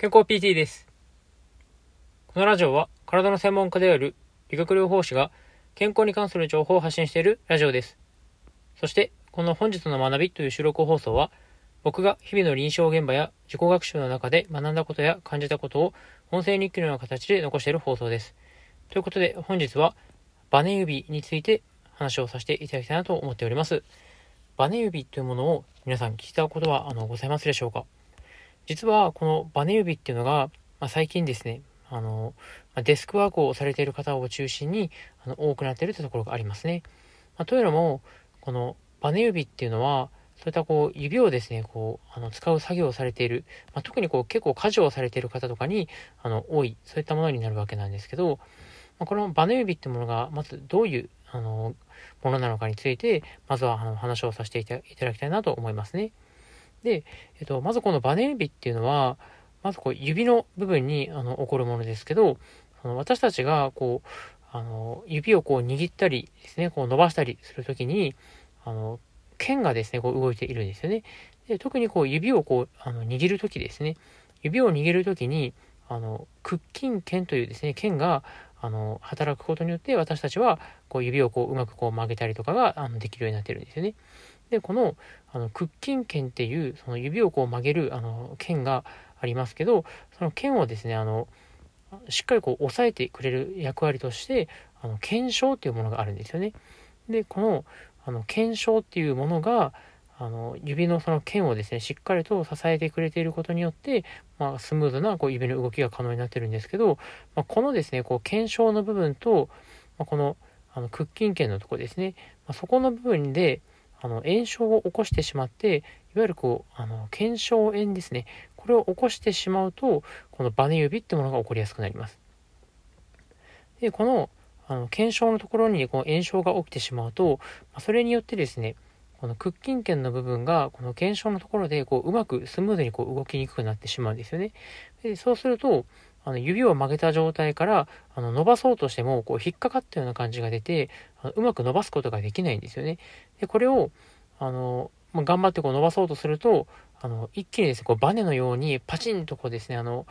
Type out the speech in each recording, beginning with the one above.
健康 PT です。このラジオは体の専門家である理学療法士が健康に関する情報を発信しているラジオです。そしてこの本日の学びという収録放送は僕が日々の臨床現場や自己学習の中で学んだことや感じたことを音声日記のような形で残している放送です。ということで本日はバネ指について話をさせていただきたいなと思っております。バネ指というものを皆さん聞いたことはあのございますでしょうか？実はこのバネ指っていうのが、まあ、最近ですね、あの、デスクワークをされている方を中心にあの多くなっているというところがありますね。まあ、というのも、このバネ指っていうのは、そういったこう指をですね、こう、あの使う作業をされている、まあ、特にこう結構家事をされている方とかにあの多い、そういったものになるわけなんですけど、まあ、このバネ指っていうものが、まずどういうあのものなのかについて、まずはあの話をさせていただきたいなと思いますね。で、えっと、まずこのバネ指っていうのは、まずこう指の部分にあの起こるものですけど、その私たちがこう、あの指をこう握ったりですね、こう伸ばしたりするときに、あの剣がですね、こう動いているんですよね。で特にこう指をこうあの握るときですね、指を握るときに、あの屈筋腱というですね、腱があの働くことによって私たちはこう指をこううまくこう曲げたりとかがあのできるようになってるんですよね。で、この、あの、屈筋腱っていう、その指をこう曲げる、あの、腱がありますけど、その腱をですね、あの、しっかりこう押さえてくれる役割として、あの、腱鞘っていうものがあるんですよね。で、この、あの、腱鞘っていうものが、あの、指のその腱をですね、しっかりと支えてくれていることによって、まあ、スムーズなこう指の動きが可能になってるんですけど、まあ、このですね、こう、腱鞘の部分と、まあ、この、あの、屈筋腱のとこですね、ま、そこの部分で、あの炎症を起こしてしまって、いわゆるこう、あの、腱鞘炎ですね。これを起こしてしまうと、このバネ指ってものが起こりやすくなります。で、この、あの、腱鞘のところにこの炎症が起きてしまうと、それによってですね、この屈筋腱の部分が、この腱鞘のところで、こう、うまくスムーズにこう動きにくくなってしまうんですよね。でそうすると、あの指を曲げた状態からあの伸ばそうとしてもこう引っかかったような感じが出てあのうまく伸ばすことができないんですよね。でこれをあの、まあ、頑張ってこう伸ばそうとするとあの一気にですねこうバネのようにパチンとこうですねあの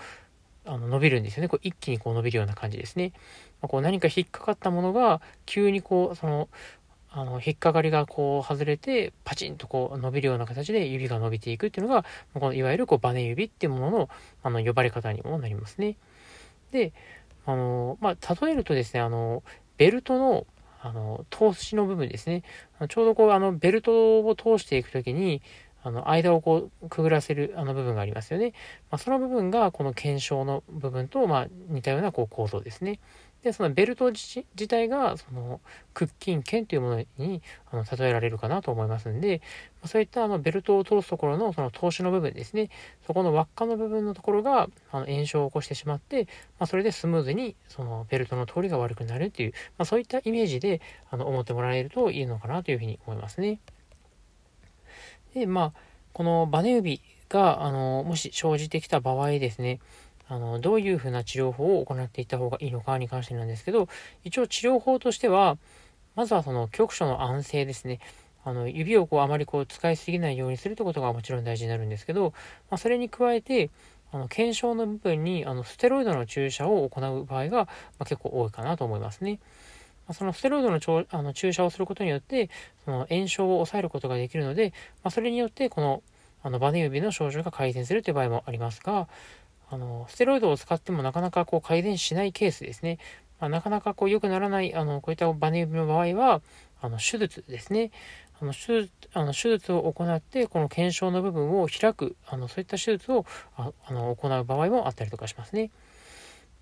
あの伸びるんですよね。こう一気にこう伸びるような感じですね。まあ、こう何か引っかかったものが急にこうそのあの引っかかりがこう外れてパチンとこう伸びるような形で指が伸びていくっていうのがこのいわゆるこうバネ指っていうもののあの呼ばれ方にもなりますね。で、あの、まあ、例えるとですね、あの、ベルトの、あの、通しの部分ですね。ちょうどこう、あの、ベルトを通していくときに、あの、間をこう、くぐらせる、あの部分がありますよね。まあ、その部分が、この検証の部分と、まあ、似たような、こう、構造ですね。で、そのベルト自体が、その、屈筋腱というものにあの例えられるかなと思いますんで、そういったあのベルトを通すところのその投資の部分ですね、そこの輪っかの部分のところがあの炎症を起こしてしまって、まあ、それでスムーズにそのベルトの通りが悪くなるっていう、まあ、そういったイメージであの思ってもらえるといいのかなというふうに思いますね。で、まあ、このバネ指が、あの、もし生じてきた場合ですね、あの、どういうふうな治療法を行っていった方がいいのかに関してなんですけど、一応治療法としては、まずはその局所の安静ですね。あの、指をこうあまりこう使いすぎないようにするということがもちろん大事になるんですけど、まあ、それに加えて、あの、検証の部分に、あの、ステロイドの注射を行う場合が、まあ、結構多いかなと思いますね。そのステロイドのあの注射をすることによって、その炎症を抑えることができるので、まあ、それによって、この、あの、バネ指の症状が改善するという場合もありますが、あの、ステロイドを使ってもなかなかこう改善しないケースですね。まあ、なかなかこう良くならない、あの、こういったバネ指の場合は、あの、手術ですね。あの手術あの手術を行って、この検証の部分を開く、あのそういった手術をあの行う場合もあったりとかしますね。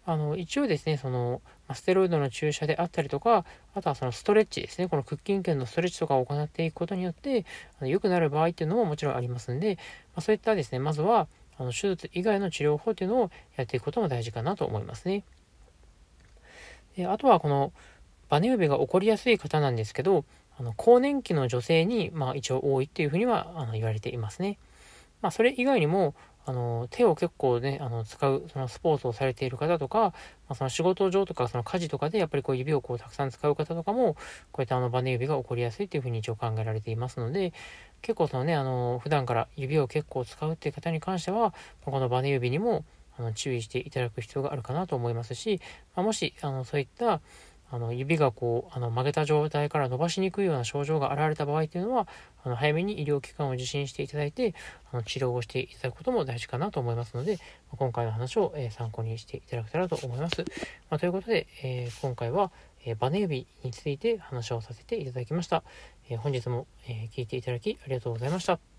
あの一応ですね、そのステロイドの注射であったりとか、あとはそのストレッチですね、この屈筋腱のストレッチとかを行っていくことによって、良くなる場合っていうのももちろんありますんで、まあ、そういったですね、まずはあの手術以外の治療法っていうのをやっていくことも大事かなと思いますね。であとはこのバネ指が起こりやすい方なんですけど、あの更年期の女性に、まあ、一応多いっていうふうにはあの言われていますね。まあ、それ以外にも、あの手を結構ね、あの使う、そのスポーツをされている方とか、まあ、その仕事上とか、その家事とかでやっぱりこう指をこうたくさん使う方とかも、こういったあのバネ指が起こりやすいっていうふうに一応考えられていますので、結構そのね、あの、普段から指を結構使うっていう方に関しては、このバネ指にも、あの注意していただく必要があるかなと思いますし、まあ、もしあのそういったあの指がこうあの曲げた状態から伸ばしにくいような症状が現れた場合というのはあの早めに医療機関を受診していただいてあの治療をしていただくことも大事かなと思いますので今回の話を、え参考にしていただけたらと思います。まあ、ということで、えー、今回は、えー、バネ指について話をさせていただきました。えー、本日も、え聞いていただきありがとうございました。